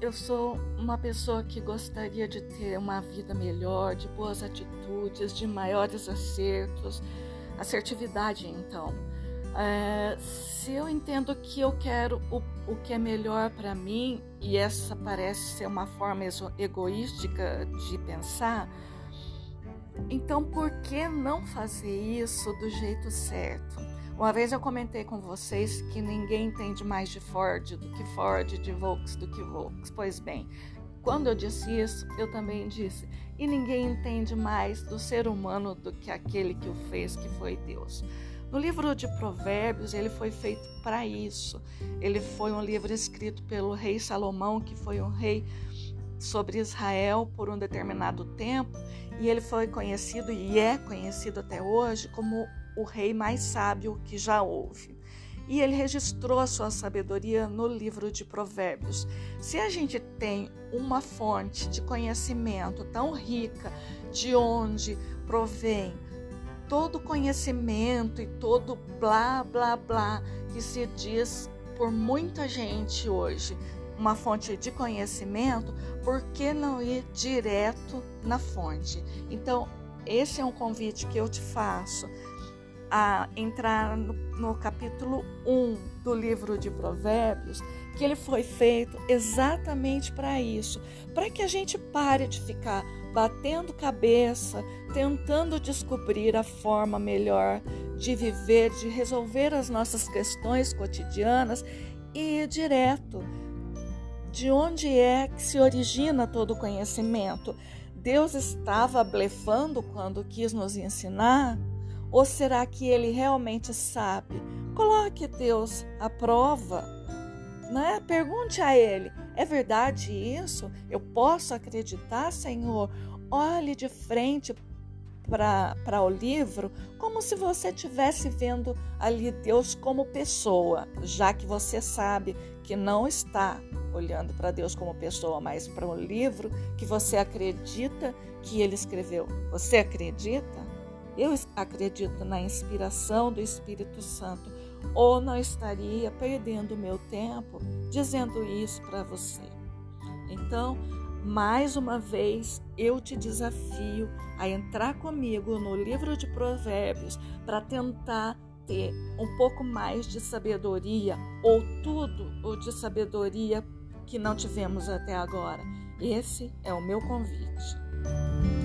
eu sou uma pessoa que gostaria de ter uma vida melhor, de boas atitudes, de maiores acertos, assertividade, então. É, se eu entendo que eu quero o, o que é melhor para mim, e essa parece ser uma forma egoística de pensar, então por que não fazer isso do jeito certo? Uma vez eu comentei com vocês que ninguém entende mais de Ford do que Ford, de Volks do que Volks. Pois bem, quando eu disse isso, eu também disse, e ninguém entende mais do ser humano do que aquele que o fez, que foi Deus. No livro de Provérbios, ele foi feito para isso. Ele foi um livro escrito pelo rei Salomão, que foi um rei sobre Israel por um determinado tempo, e ele foi conhecido e é conhecido até hoje como o rei mais sábio que já houve. E ele registrou a sua sabedoria no livro de Provérbios. Se a gente tem uma fonte de conhecimento tão rica, de onde provém todo conhecimento e todo blá blá blá que se diz por muita gente hoje, uma fonte de conhecimento, por que não ir direto na fonte? Então, esse é um convite que eu te faço a entrar no, no capítulo 1 do livro de Provérbios, que ele foi feito exatamente para isso, para que a gente pare de ficar batendo cabeça, tentando descobrir a forma melhor de viver, de resolver as nossas questões cotidianas e ir direto. De onde é que se origina todo o conhecimento? Deus estava blefando quando quis nos ensinar? Ou será que ele realmente sabe? Coloque Deus à prova. Né? Pergunte a ele: é verdade isso? Eu posso acreditar, Senhor? Olhe de frente para o livro como se você estivesse vendo ali Deus como pessoa, já que você sabe que não está olhando para Deus como pessoa, mas para o livro que você acredita que ele escreveu. Você acredita? Eu acredito na inspiração do Espírito Santo ou não estaria perdendo meu tempo dizendo isso para você. Então, mais uma vez, eu te desafio a entrar comigo no livro de Provérbios para tentar ter um pouco mais de sabedoria ou tudo o de sabedoria que não tivemos até agora. Esse é o meu convite.